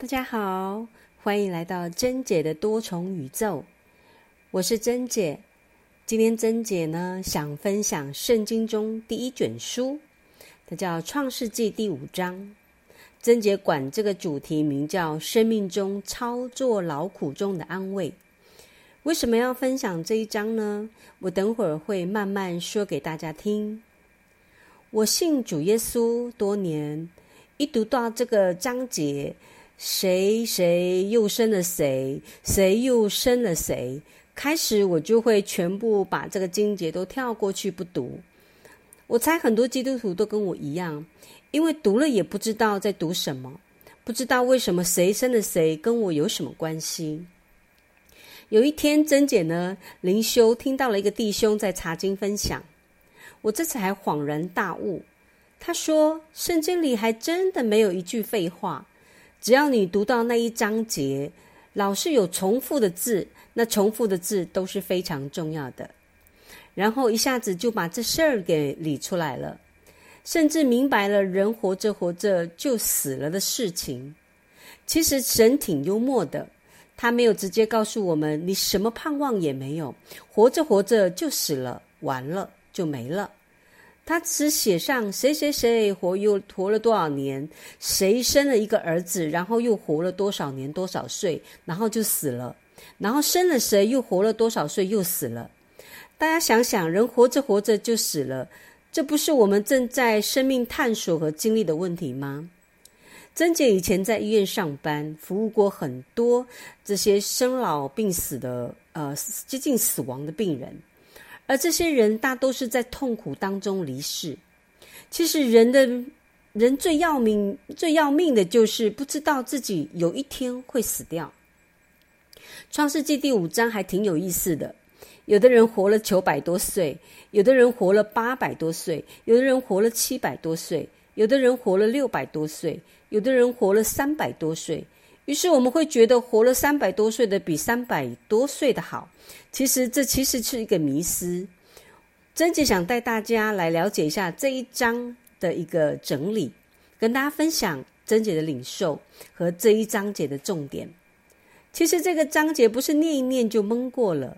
大家好，欢迎来到珍姐的多重宇宙。我是珍姐。今天珍姐呢想分享圣经中第一卷书，它叫《创世纪》第五章。珍姐管这个主题名叫“生命中操作劳苦中的安慰”。为什么要分享这一章呢？我等会儿会慢慢说给大家听。我信主耶稣多年，一读到这个章节。谁谁又生了谁？谁又生了谁？开始我就会全部把这个经节都跳过去不读。我猜很多基督徒都跟我一样，因为读了也不知道在读什么，不知道为什么谁生了谁跟我有什么关系。有一天，珍姐呢灵修听到了一个弟兄在查经分享，我这次还恍然大悟。他说：“圣经里还真的没有一句废话。”只要你读到那一章节，老是有重复的字，那重复的字都是非常重要的。然后一下子就把这事儿给理出来了，甚至明白了人活着活着就死了的事情。其实神挺幽默的，他没有直接告诉我们你什么盼望也没有，活着活着就死了，完了就没了。他只写上谁谁谁活又活了多少年，谁生了一个儿子，然后又活了多少年多少岁，然后就死了，然后生了谁又活了多少岁又死了。大家想想，人活着活着就死了，这不是我们正在生命探索和经历的问题吗？珍姐以前在医院上班，服务过很多这些生老病死的呃接近死亡的病人。而这些人大都是在痛苦当中离世。其实，人的人最要命、最要命的就是不知道自己有一天会死掉。创世纪第五章还挺有意思的，有的人活了九百多岁，有的人活了八百多岁，有的人活了七百多岁，有的人活了六百多岁，有的人活了三百多岁。于是我们会觉得活了三百多岁的比三百多岁的好。其实这其实是一个迷思。珍姐想带大家来了解一下这一章的一个整理，跟大家分享珍姐的领受和这一章节的重点。其实这个章节不是念一念就蒙过了。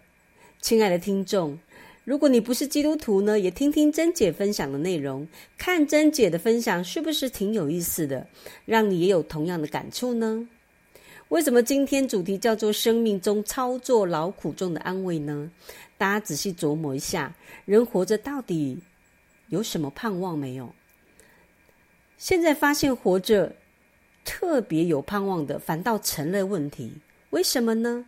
亲爱的听众，如果你不是基督徒呢，也听听珍姐分享的内容，看珍姐的分享是不是挺有意思的，让你也有同样的感触呢？为什么今天主题叫做“生命中操作劳苦中的安慰”呢？大家仔细琢磨一下，人活着到底有什么盼望没有？现在发现活着特别有盼望的，反倒成了问题。为什么呢？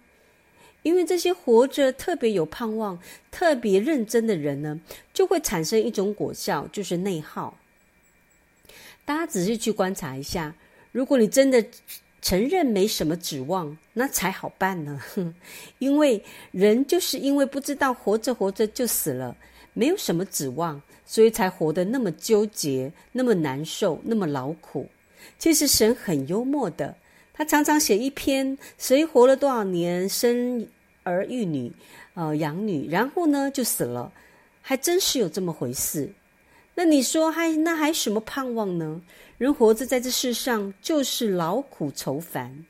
因为这些活着特别有盼望、特别认真的人呢，就会产生一种果效，就是内耗。大家仔细去观察一下，如果你真的……承认没什么指望，那才好办呢。因为人就是因为不知道活着活着就死了，没有什么指望，所以才活得那么纠结、那么难受、那么劳苦。其实神很幽默的，他常常写一篇谁活了多少年，生儿育女，呃，养女，然后呢就死了，还真是有这么回事。那你说还那还什么盼望呢？人活着在这世上就是劳苦愁烦。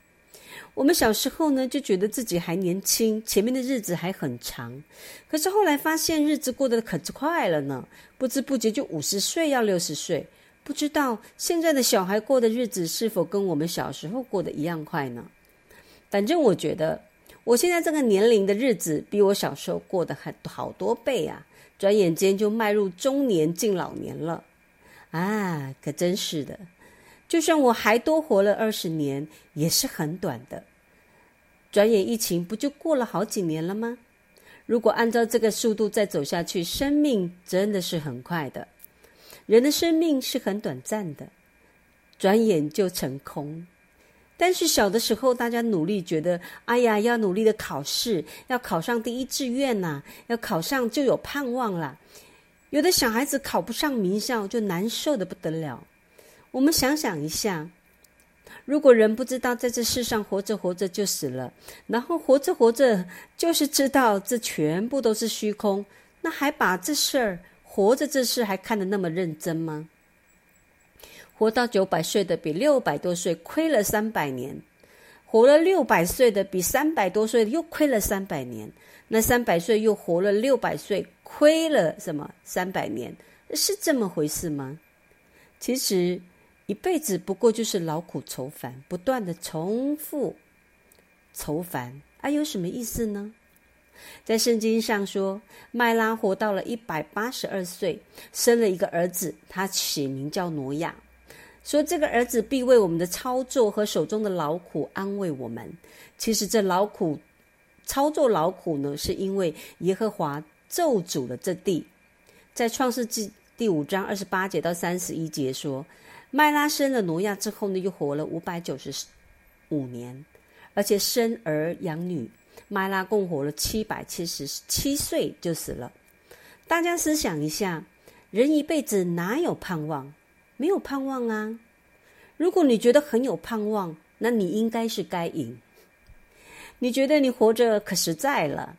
我们小时候呢就觉得自己还年轻，前面的日子还很长。可是后来发现日子过得可快了呢，不知不觉就五十岁要六十岁。不知道现在的小孩过的日子是否跟我们小时候过的一样快呢？反正我觉得我现在这个年龄的日子比我小时候过得还好多倍啊。转眼间就迈入中年近老年了，啊，可真是的！就算我还多活了二十年，也是很短的。转眼疫情不就过了好几年了吗？如果按照这个速度再走下去，生命真的是很快的。人的生命是很短暂的，转眼就成空。但是小的时候，大家努力，觉得哎呀，要努力的考试，要考上第一志愿呐，要考上就有盼望啦。有的小孩子考不上名校，就难受的不得了。我们想想一下，如果人不知道在这世上活着活着就死了，然后活着活着就是知道这全部都是虚空，那还把这事儿活着这事还看得那么认真吗？活到九百岁的比六百多岁亏了三百年，活了六百岁的比三百多岁的又亏了三百年，那三百岁又活了六百岁，亏了什么三百年？是这么回事吗？其实一辈子不过就是劳苦愁烦，不断的重复愁烦，啊，有什么意思呢？在圣经上说，麦拉活到了一百八十二岁，生了一个儿子，他起名叫挪亚。说这个儿子必为我们的操作和手中的劳苦安慰我们。其实这劳苦操作劳苦呢，是因为耶和华咒诅了这地。在创世纪第五章二十八节到三十一节说，麦拉生了挪亚之后呢，又活了五百九十五年，而且生儿养女。麦拉共活了七百七十七岁就死了。大家思想一下，人一辈子哪有盼望？没有盼望啊！如果你觉得很有盼望，那你应该是该赢。你觉得你活着可实在了，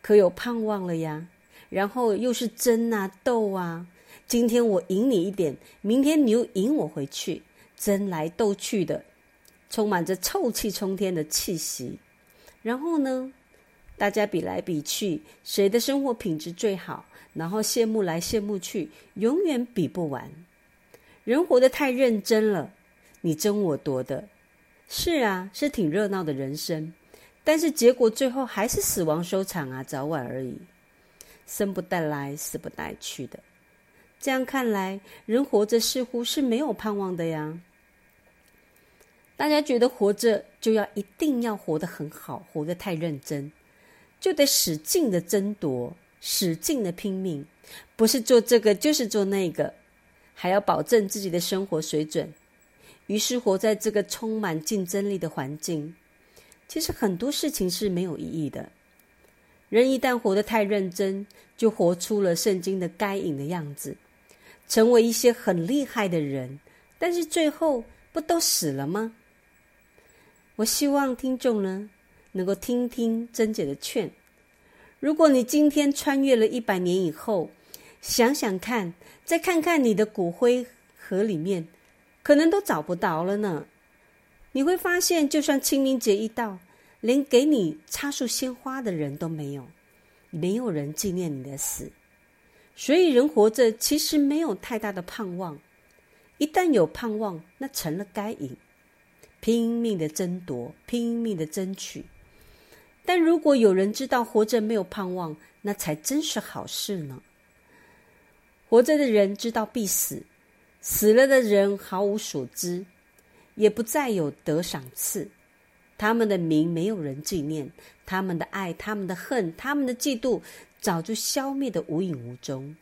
可有盼望了呀？然后又是争啊斗啊，今天我赢你一点，明天你又赢我回去，争来斗去的，充满着臭气冲天的气息。然后呢，大家比来比去，谁的生活品质最好？然后羡慕来羡慕去，永远比不完。人活得太认真了，你争我夺的，是啊，是挺热闹的人生，但是结果最后还是死亡收场啊，早晚而已，生不带来，死不带去的。这样看来，人活着似乎是没有盼望的呀。大家觉得活着就要一定要活得很好，活得太认真，就得使劲的争夺，使劲的拼命，不是做这个就是做那个。还要保证自己的生活水准，于是活在这个充满竞争力的环境。其实很多事情是没有意义的。人一旦活得太认真，就活出了圣经的该隐的样子，成为一些很厉害的人。但是最后不都死了吗？我希望听众呢能够听听珍姐的劝。如果你今天穿越了一百年以后，想想看。再看看你的骨灰盒里面，可能都找不到了呢。你会发现，就算清明节一到，连给你插束鲜花的人都没有，没有人纪念你的死。所以，人活着其实没有太大的盼望。一旦有盼望，那成了该隐，拼命的争夺，拼命的争取。但如果有人知道活着没有盼望，那才真是好事呢。活着的人知道必死，死了的人毫无所知，也不再有得赏赐。他们的名没有人纪念，他们的爱、他们的恨、他们的嫉妒，早就消灭的无影无踪。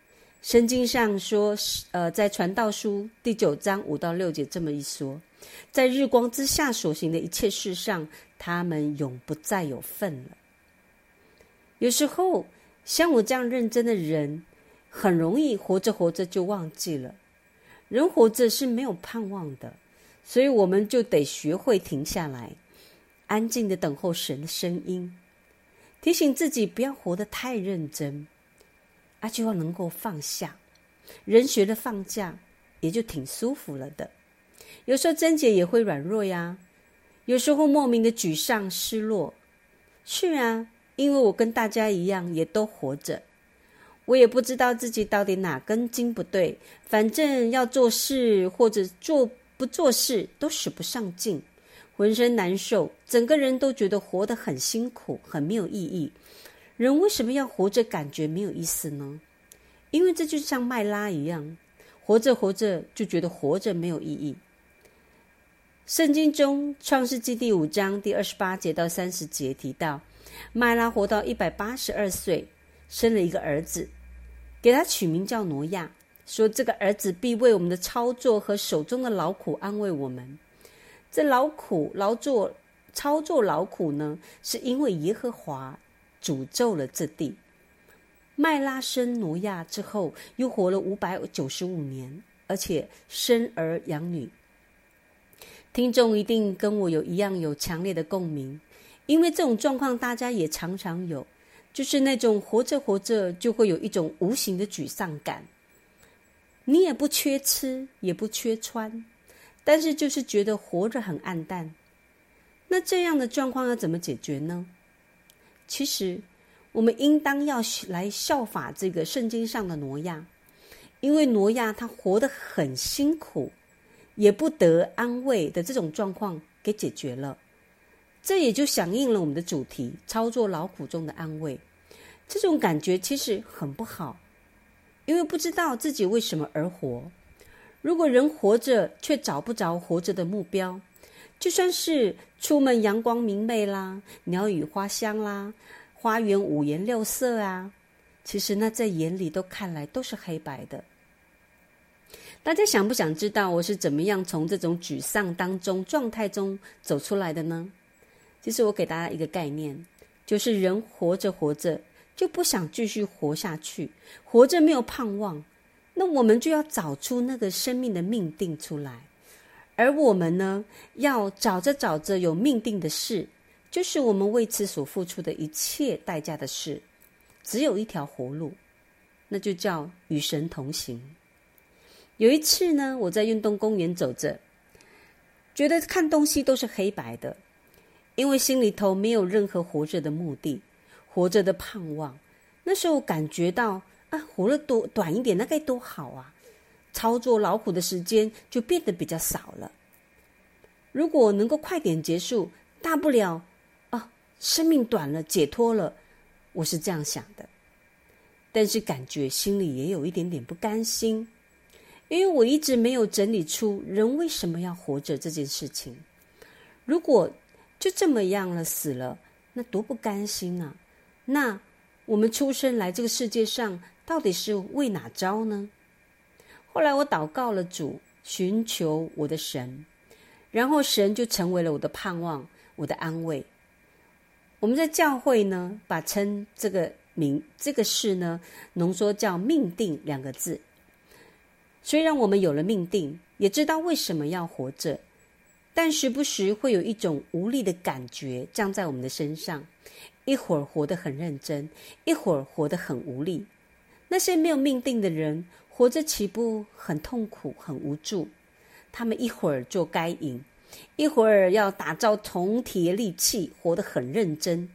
圣经上说，呃，在传道书第九章五到六节这么一说，在日光之下所行的一切事上，他们永不再有份了。有时候，像我这样认真的人。很容易活着活着就忘记了，人活着是没有盼望的，所以我们就得学会停下来，安静的等候神的声音，提醒自己不要活得太认真，啊，就要能够放下。人学的放假，也就挺舒服了的。有时候贞姐也会软弱呀，有时候莫名的沮丧失落。是啊，因为我跟大家一样，也都活着。我也不知道自己到底哪根筋不对，反正要做事或者做不做事都使不上劲，浑身难受，整个人都觉得活得很辛苦，很没有意义。人为什么要活着感觉没有意思呢？因为这就像麦拉一样，活着活着就觉得活着没有意义。圣经中创世纪第五章第二十八节到三十节提到，麦拉活到一百八十二岁，生了一个儿子。给他取名叫挪亚，说这个儿子必为我们的操作和手中的劳苦安慰我们。这劳苦劳作操作劳苦呢，是因为耶和华诅咒了这地。麦拉生挪亚之后，又活了五百九十五年，而且生儿养女。听众一定跟我有一样有强烈的共鸣，因为这种状况大家也常常有。就是那种活着活着就会有一种无形的沮丧感。你也不缺吃，也不缺穿，但是就是觉得活着很暗淡。那这样的状况要怎么解决呢？其实，我们应当要来效法这个圣经上的挪亚，因为挪亚他活得很辛苦，也不得安慰的这种状况给解决了。这也就响应了我们的主题：操作劳苦中的安慰。这种感觉其实很不好，因为不知道自己为什么而活。如果人活着却找不着活着的目标，就算是出门阳光明媚啦，鸟语花香啦，花园五颜六色啊，其实那在眼里都看来都是黑白的。大家想不想知道我是怎么样从这种沮丧当中状态中走出来的呢？其实我给大家一个概念，就是人活着活着就不想继续活下去，活着没有盼望，那我们就要找出那个生命的命定出来。而我们呢，要找着找着有命定的事，就是我们为此所付出的一切代价的事，只有一条活路，那就叫与神同行。有一次呢，我在运动公园走着，觉得看东西都是黑白的，因为心里头没有任何活着的目的，活着的盼望。那时候感觉到啊，活了多短一点，那该多好啊！操作劳苦的时间就变得比较少了。如果能够快点结束，大不了啊，生命短了，解脱了，我是这样想的。但是感觉心里也有一点点不甘心，因为我一直没有整理出人为什么要活着这件事情。如果就这么样了，死了，那多不甘心啊！那我们出生来这个世界上，到底是为哪招呢？后来我祷告了主，寻求我的神，然后神就成为了我的盼望，我的安慰。我们在教会呢，把称这个名这个事呢，浓缩叫命定两个字。虽然我们有了命定，也知道为什么要活着，但时不时会有一种无力的感觉降在我们的身上。一会儿活得很认真，一会儿活得很无力。那些没有命定的人。活着起步很痛苦，很无助。他们一会儿做该隐，一会儿要打造铜铁利器，活得很认真。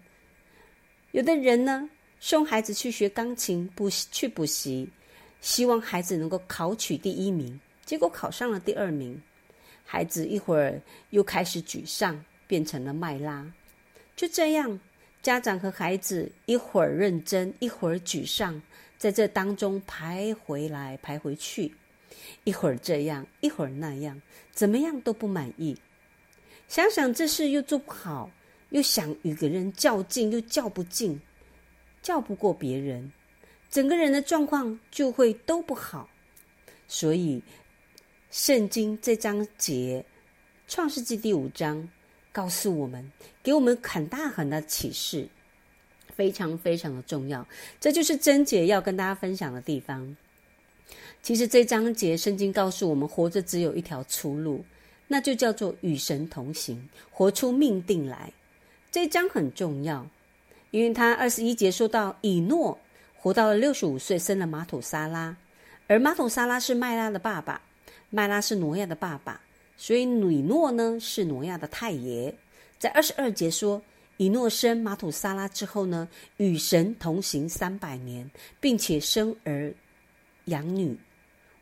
有的人呢，送孩子去学钢琴，补去补习，希望孩子能够考取第一名，结果考上了第二名。孩子一会儿又开始沮丧，变成了麦拉。就这样，家长和孩子一会儿认真，一会儿沮丧。在这当中排回来排回去，一会儿这样，一会儿那样，怎么样都不满意。想想这事又做不好，又想与个人较劲，又较不劲，较不过别人，整个人的状况就会都不好。所以，圣经这章节《创世纪》第五章告诉我们，给我们很大很大的启示。非常非常的重要，这就是贞姐要跟大家分享的地方。其实这章节圣经告诉我们，活着只有一条出路，那就叫做与神同行，活出命定来。这章很重要，因为他二十一节说到以诺活到了六十五岁，生了马土沙拉，而马土沙拉是麦拉的爸爸，麦拉是挪亚的爸爸，所以以诺呢是挪亚的太爷。在二十二节说。以诺生马土沙拉之后呢，与神同行三百年，并且生儿养女。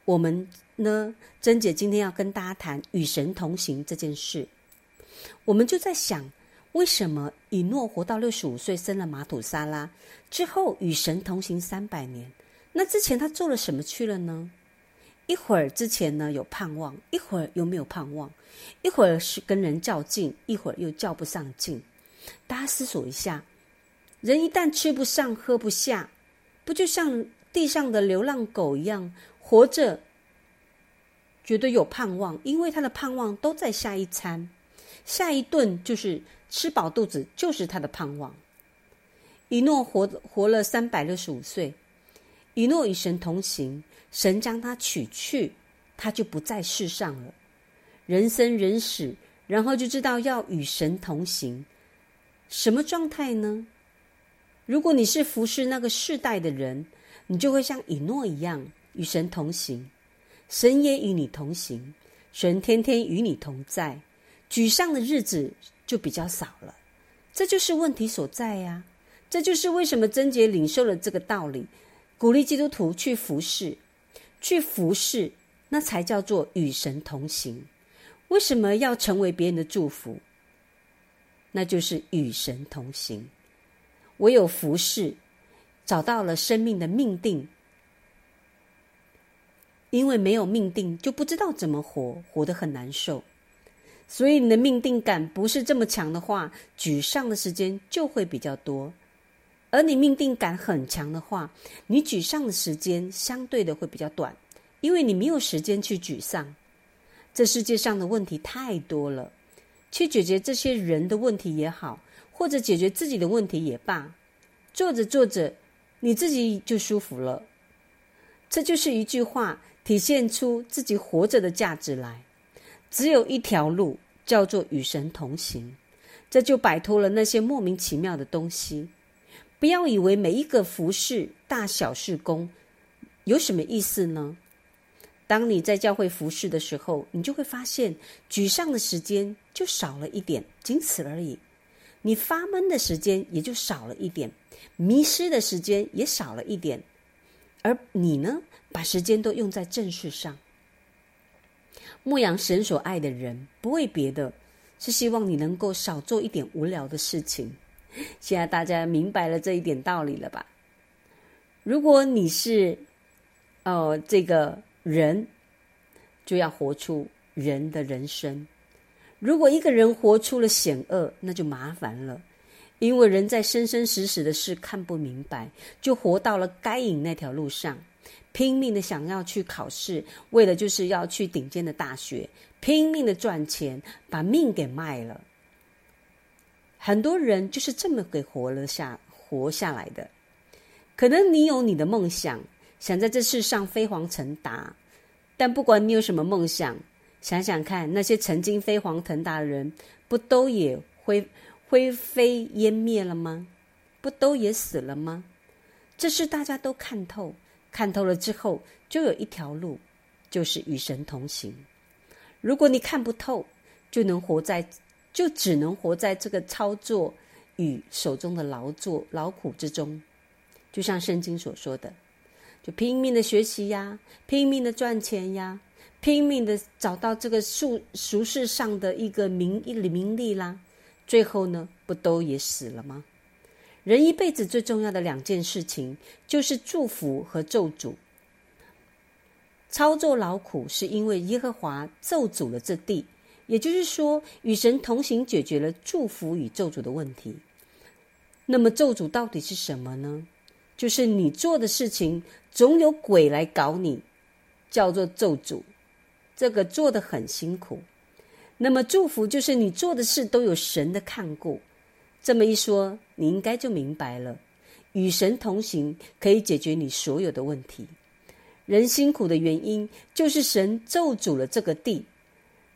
我们呢，珍姐今天要跟大家谈与神同行这件事。我们就在想，为什么以诺活到六十五岁，生了马土沙拉之后，与神同行三百年？那之前他做了什么去了呢？一会儿之前呢有盼望，一会儿又没有盼望，一会儿是跟人较劲，一会儿又较不上劲。大家思索一下，人一旦吃不上、喝不下，不就像地上的流浪狗一样，活着觉得有盼望，因为他的盼望都在下一餐、下一顿，就是吃饱肚子，就是他的盼望。以诺活活了三百六十五岁，以诺与神同行，神将他取去，他就不在世上了。人生人死，然后就知道要与神同行。什么状态呢？如果你是服侍那个世代的人，你就会像以诺一样与神同行，神也与你同行，神天天与你同在。沮丧的日子就比较少了。这就是问题所在呀！这就是为什么贞洁领受了这个道理，鼓励基督徒去服侍，去服侍，那才叫做与神同行。为什么要成为别人的祝福？那就是与神同行。唯有服侍，找到了生命的命定。因为没有命定，就不知道怎么活，活得很难受。所以你的命定感不是这么强的话，沮丧的时间就会比较多；而你命定感很强的话，你沮丧的时间相对的会比较短，因为你没有时间去沮丧。这世界上的问题太多了，去解决这些人的问题也好，或者解决自己的问题也罢，做着做着，你自己就舒服了。这就是一句话，体现出自己活着的价值来。只有一条路，叫做与神同行，这就摆脱了那些莫名其妙的东西。不要以为每一个服饰大小事工有什么意思呢？当你在教会服侍的时候，你就会发现，沮丧的时间就少了一点，仅此而已。你发闷的时间也就少了一点，迷失的时间也少了一点。而你呢，把时间都用在正事上。牧养神所爱的人，不为别的，是希望你能够少做一点无聊的事情。现在大家明白了这一点道理了吧？如果你是，哦，这个人，就要活出人的人生。如果一个人活出了险恶，那就麻烦了，因为人在生生死死的事看不明白，就活到了该隐那条路上。拼命的想要去考试，为了就是要去顶尖的大学，拼命的赚钱，把命给卖了。很多人就是这么给活了下活下来的。可能你有你的梦想，想在这世上飞黄腾达，但不管你有什么梦想，想想看，那些曾经飞黄腾达的人，不都也灰灰飞烟灭了吗？不都也死了吗？这是大家都看透。看透了之后，就有一条路，就是与神同行。如果你看不透，就能活在，就只能活在这个操作与手中的劳作劳苦之中。就像圣经所说的，就拼命的学习呀，拼命的赚钱呀，拼命的找到这个俗俗世上的一个名名利啦，最后呢，不都也死了吗？人一辈子最重要的两件事情，就是祝福和咒诅。操作劳苦，是因为耶和华咒诅了这地，也就是说，与神同行解决了祝福与咒诅的问题。那么，咒诅到底是什么呢？就是你做的事情总有鬼来搞你，叫做咒诅。这个做的很辛苦。那么，祝福就是你做的事都有神的看顾。这么一说，你应该就明白了。与神同行可以解决你所有的问题。人辛苦的原因，就是神咒诅了这个地。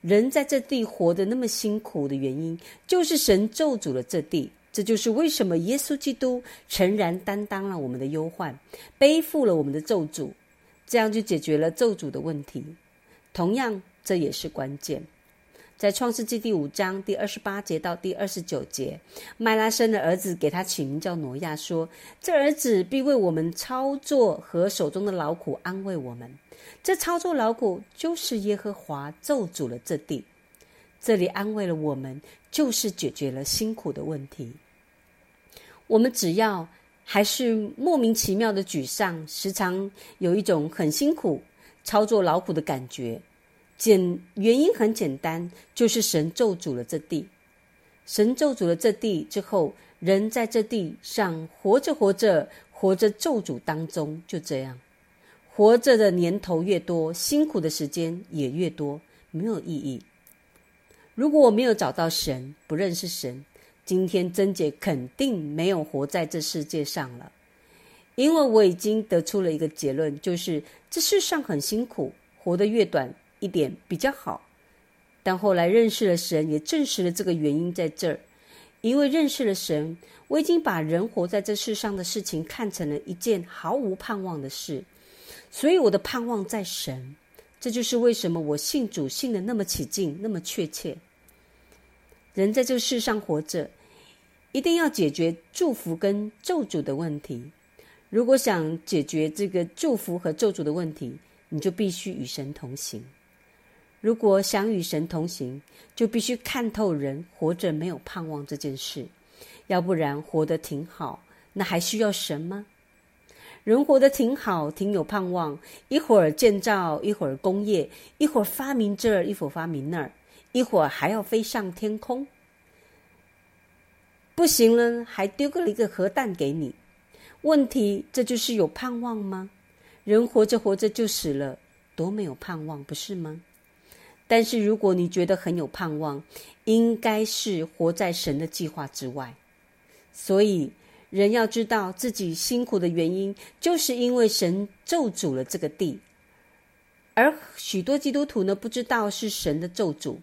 人在这地活得那么辛苦的原因，就是神咒诅了这地。这就是为什么耶稣基督诚然担当了我们的忧患，背负了我们的咒诅，这样就解决了咒诅的问题。同样，这也是关键。在创世纪第五章第二十八节到第二十九节，麦拉生的儿子给他起名叫挪亚，说：“这儿子必为我们操作和手中的劳苦安慰我们。这操作劳苦，就是耶和华咒诅了这地。这里安慰了我们，就是解决了辛苦的问题。我们只要还是莫名其妙的沮丧，时常有一种很辛苦、操作劳苦的感觉。”简原因很简单，就是神咒诅了这地。神咒诅了这地之后，人在这地上活着活着，活着咒诅当中，就这样，活着的年头越多，辛苦的时间也越多，没有意义。如果我没有找到神，不认识神，今天贞姐肯定没有活在这世界上了，因为我已经得出了一个结论，就是这世上很辛苦，活得越短。一点比较好，但后来认识了神，也证实了这个原因在这儿。因为认识了神，我已经把人活在这世上的事情看成了一件毫无盼望的事，所以我的盼望在神。这就是为什么我信主信的那么起劲，那么确切。人在这世上活着，一定要解决祝福跟咒诅的问题。如果想解决这个祝福和咒诅的问题，你就必须与神同行。如果想与神同行，就必须看透人活着没有盼望这件事，要不然活得挺好，那还需要神吗？人活得挺好，挺有盼望，一会儿建造，一会儿工业，一会儿发明这儿，一会儿发明那儿，一会儿还要飞上天空。不行了，还丢个了一个核弹给你。问题，这就是有盼望吗？人活着活着就死了，多没有盼望，不是吗？但是如果你觉得很有盼望，应该是活在神的计划之外。所以，人要知道自己辛苦的原因，就是因为神咒诅了这个地。而许多基督徒呢，不知道是神的咒诅。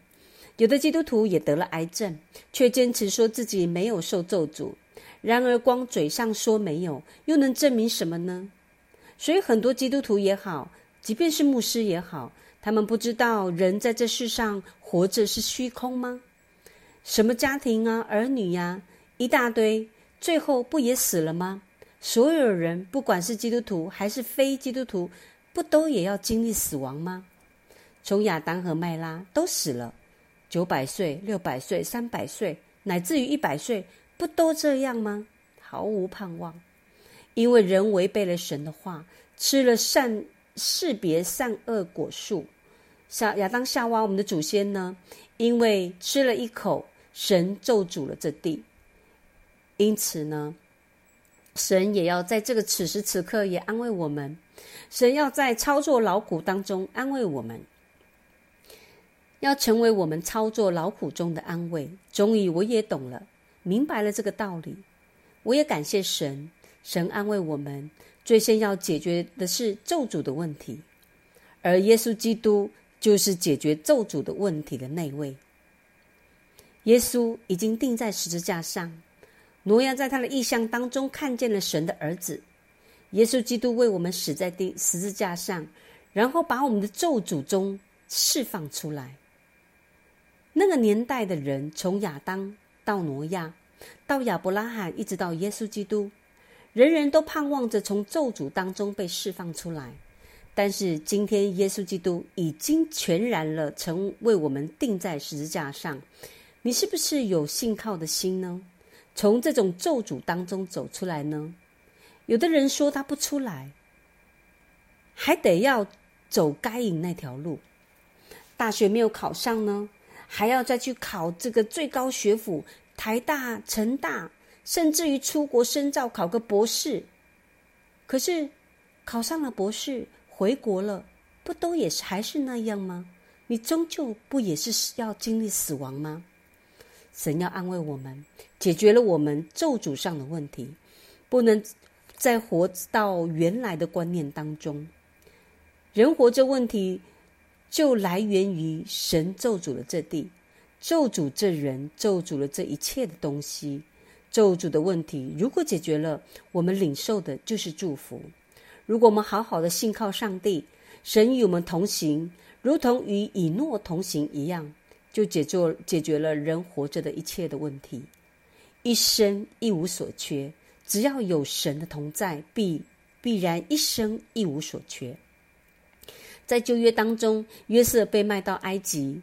有的基督徒也得了癌症，却坚持说自己没有受咒诅。然而，光嘴上说没有，又能证明什么呢？所以，很多基督徒也好，即便是牧师也好，他们不知道人在这世上活着是虚空吗？什么家庭啊、儿女呀，一大堆，最后不也死了吗？所有人，不管是基督徒还是非基督徒，不都也要经历死亡吗？从亚当和麦拉都死了，九百岁、六百岁、三百岁，乃至于一百岁。不都这样吗？毫无盼望，因为人违背了神的话，吃了善识别善恶果树。夏亚当夏娃，我们的祖先呢？因为吃了一口，神咒诅了这地。因此呢，神也要在这个此时此刻也安慰我们。神要在操作劳苦当中安慰我们，要成为我们操作劳苦中的安慰。终于，我也懂了。明白了这个道理，我也感谢神。神安慰我们，最先要解决的是咒诅的问题，而耶稣基督就是解决咒诅的问题的那位。耶稣已经钉在十字架上，挪亚在他的意象当中看见了神的儿子。耶稣基督为我们死在钉十字架上，然后把我们的咒诅中释放出来。那个年代的人，从亚当。到挪亚，到亚伯拉罕，一直到耶稣基督，人人都盼望着从咒诅当中被释放出来。但是今天，耶稣基督已经全然了，成为我们钉在十字架上。你是不是有信靠的心呢？从这种咒诅当中走出来呢？有的人说他不出来，还得要走该隐那条路。大学没有考上呢？还要再去考这个最高学府，台大、成大，甚至于出国深造，考个博士。可是考上了博士，回国了，不都也是还是那样吗？你终究不也是要经历死亡吗？神要安慰我们，解决了我们咒诅上的问题，不能再活到原来的观念当中。人活着问题。就来源于神咒诅了这地，咒诅这人，咒诅了这一切的东西。咒诅的问题如果解决了，我们领受的就是祝福。如果我们好好的信靠上帝，神与我们同行，如同与以诺同行一样，就解决解决了人活着的一切的问题，一生一无所缺。只要有神的同在，必必然一生一无所缺。在旧约当中，约瑟被卖到埃及，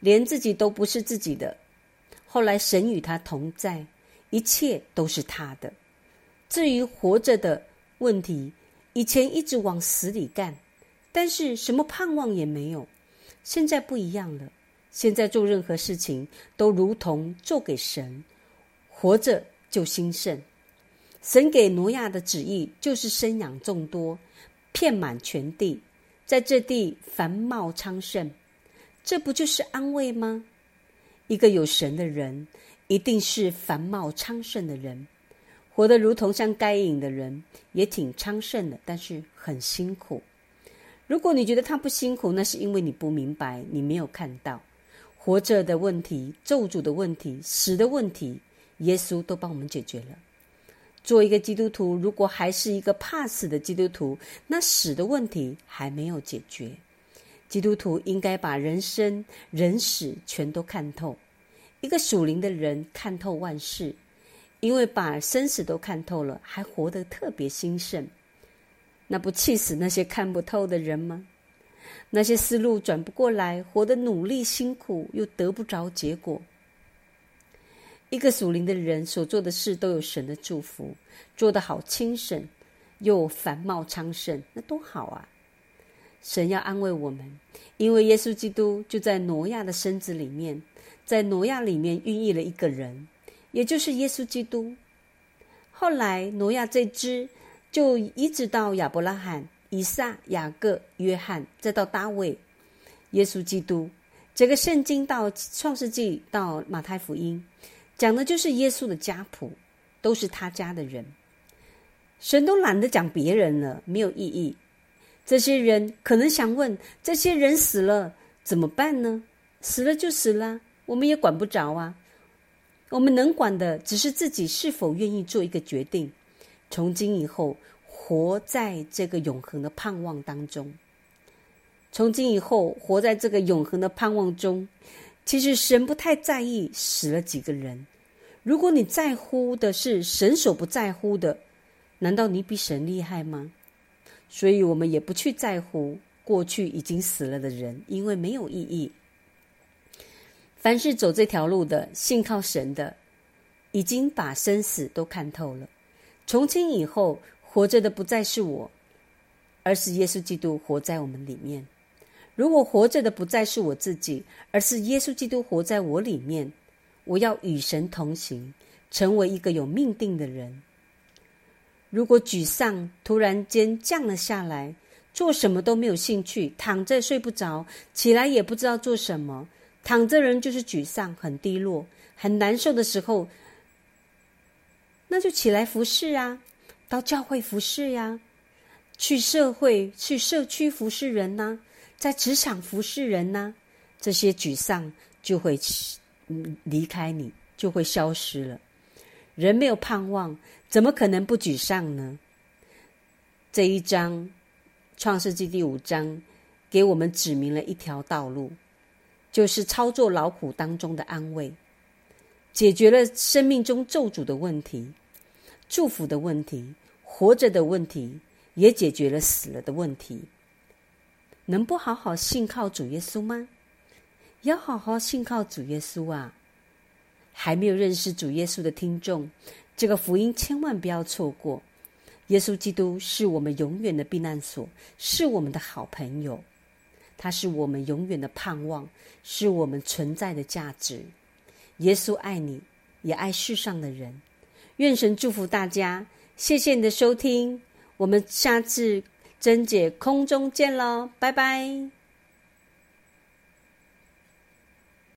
连自己都不是自己的。后来神与他同在，一切都是他的。至于活着的问题，以前一直往死里干，但是什么盼望也没有。现在不一样了，现在做任何事情都如同做给神，活着就兴盛。神给挪亚的旨意就是生养众多，遍满全地。在这地繁茂昌盛，这不就是安慰吗？一个有神的人，一定是繁茂昌盛的人，活得如同像该隐的人，也挺昌盛的，但是很辛苦。如果你觉得他不辛苦，那是因为你不明白，你没有看到活着的问题、咒诅的问题、死的问题，耶稣都帮我们解决了。做一个基督徒，如果还是一个怕死的基督徒，那死的问题还没有解决。基督徒应该把人生、人死全都看透。一个属灵的人看透万事，因为把生死都看透了，还活得特别兴盛。那不气死那些看不透的人吗？那些思路转不过来，活得努力辛苦又得不着结果。一个属灵的人所做的事都有神的祝福，做得好轻省，又繁茂昌盛，那多好啊！神要安慰我们，因为耶稣基督就在挪亚的身子里面，在挪亚里面孕育了一个人，也就是耶稣基督。后来挪亚这支就移植到亚伯拉罕。以撒、雅各、约翰，再到大卫、耶稣基督，整个圣经到创世纪到马太福音，讲的就是耶稣的家谱，都是他家的人。神都懒得讲别人了，没有意义。这些人可能想问：这些人死了怎么办呢？死了就死了，我们也管不着啊。我们能管的，只是自己是否愿意做一个决定。从今以后。活在这个永恒的盼望当中。从今以后，活在这个永恒的盼望中。其实神不太在意死了几个人。如果你在乎的是神所不在乎的，难道你比神厉害吗？所以我们也不去在乎过去已经死了的人，因为没有意义。凡是走这条路的，信靠神的，已经把生死都看透了。从今以后。活着的不再是我，而是耶稣基督活在我们里面。如果活着的不再是我自己，而是耶稣基督活在我里面，我要与神同行，成为一个有命定的人。如果沮丧突然间降了下来，做什么都没有兴趣，躺着睡不着，起来也不知道做什么，躺着人就是沮丧、很低落、很难受的时候，那就起来服侍啊。到教会服侍呀，去社会、去社区服侍人呐，在职场服侍人呐，这些沮丧就会离开你，就会消失了。人没有盼望，怎么可能不沮丧呢？这一章《创世纪》第五章给我们指明了一条道路，就是操作劳苦当中的安慰，解决了生命中咒诅的问题。祝福的问题，活着的问题，也解决了死了的问题。能不好好信靠主耶稣吗？要好好信靠主耶稣啊！还没有认识主耶稣的听众，这个福音千万不要错过。耶稣基督是我们永远的避难所，是我们的好朋友，它是我们永远的盼望，是我们存在的价值。耶稣爱你，也爱世上的人。愿神祝福大家，谢谢你的收听，我们下次珍姐空中见喽，拜拜。